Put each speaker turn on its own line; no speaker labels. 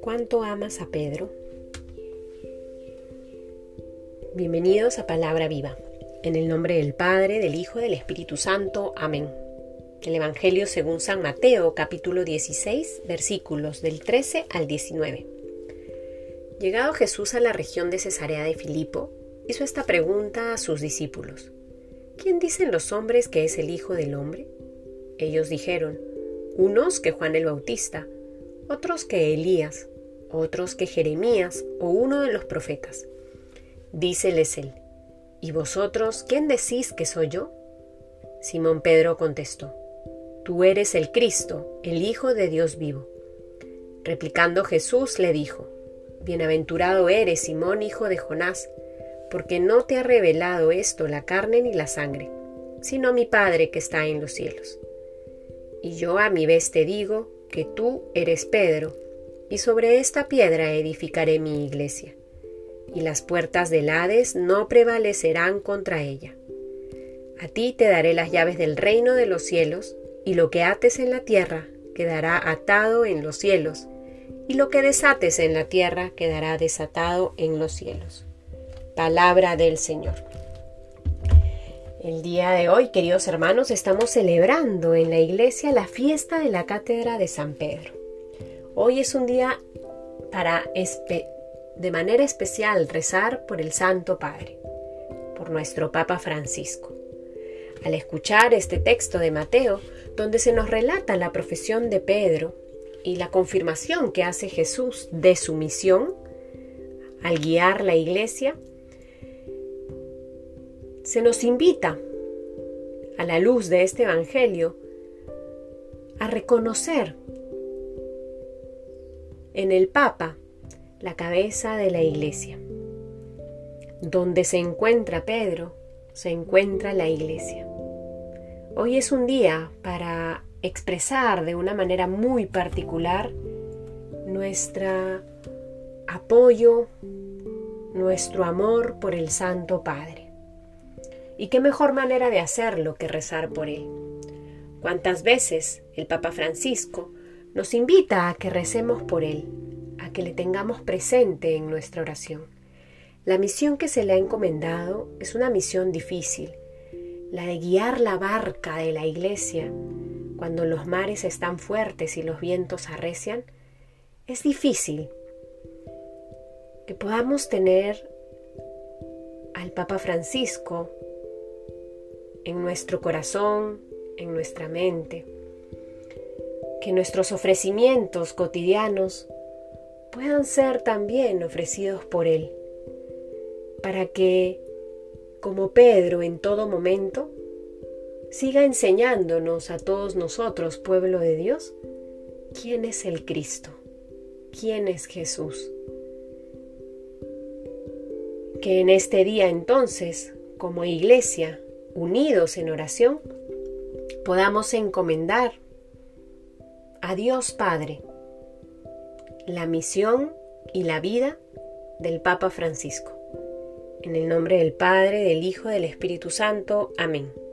¿Cuánto amas a Pedro? Bienvenidos a Palabra Viva. En el nombre del Padre, del Hijo y del Espíritu Santo. Amén. El Evangelio según San Mateo, capítulo 16, versículos del 13 al 19. Llegado Jesús a la región de Cesarea de Filipo, hizo esta pregunta a sus discípulos. ¿Quién dicen los hombres que es el Hijo del Hombre? Ellos dijeron, unos que Juan el Bautista, otros que Elías, otros que Jeremías o uno de los profetas. Díceles él, ¿y vosotros quién decís que soy yo? Simón Pedro contestó, Tú eres el Cristo, el Hijo de Dios vivo. Replicando Jesús le dijo, Bienaventurado eres, Simón, hijo de Jonás, porque no te ha revelado esto la carne ni la sangre, sino mi Padre que está en los cielos. Y yo a mi vez te digo que tú eres Pedro, y sobre esta piedra edificaré mi iglesia, y las puertas del Hades no prevalecerán contra ella. A ti te daré las llaves del reino de los cielos, y lo que ates en la tierra quedará atado en los cielos, y lo que desates en la tierra quedará desatado en los cielos. Palabra del Señor. El día de hoy, queridos hermanos, estamos celebrando en la iglesia la fiesta de la cátedra de San Pedro. Hoy es un día para de manera especial rezar por el Santo Padre, por nuestro Papa Francisco. Al escuchar este texto de Mateo, donde se nos relata la profesión de Pedro y la confirmación que hace Jesús de su misión al guiar la iglesia, se nos invita, a la luz de este Evangelio, a reconocer en el Papa, la cabeza de la Iglesia. Donde se encuentra Pedro, se encuentra la Iglesia. Hoy es un día para expresar de una manera muy particular nuestro apoyo, nuestro amor por el Santo Padre. ¿Y qué mejor manera de hacerlo que rezar por Él? ¿Cuántas veces el Papa Francisco nos invita a que recemos por Él, a que le tengamos presente en nuestra oración. La misión que se le ha encomendado es una misión difícil, la de guiar la barca de la iglesia cuando los mares están fuertes y los vientos arrecian. Es difícil que podamos tener al Papa Francisco en nuestro corazón, en nuestra mente que nuestros ofrecimientos cotidianos puedan ser también ofrecidos por Él, para que, como Pedro en todo momento, siga enseñándonos a todos nosotros, pueblo de Dios, quién es el Cristo, quién es Jesús. Que en este día entonces, como iglesia, unidos en oración, podamos encomendar a Dios Padre, la misión y la vida del Papa Francisco. En el nombre del Padre, del Hijo, del Espíritu Santo. Amén.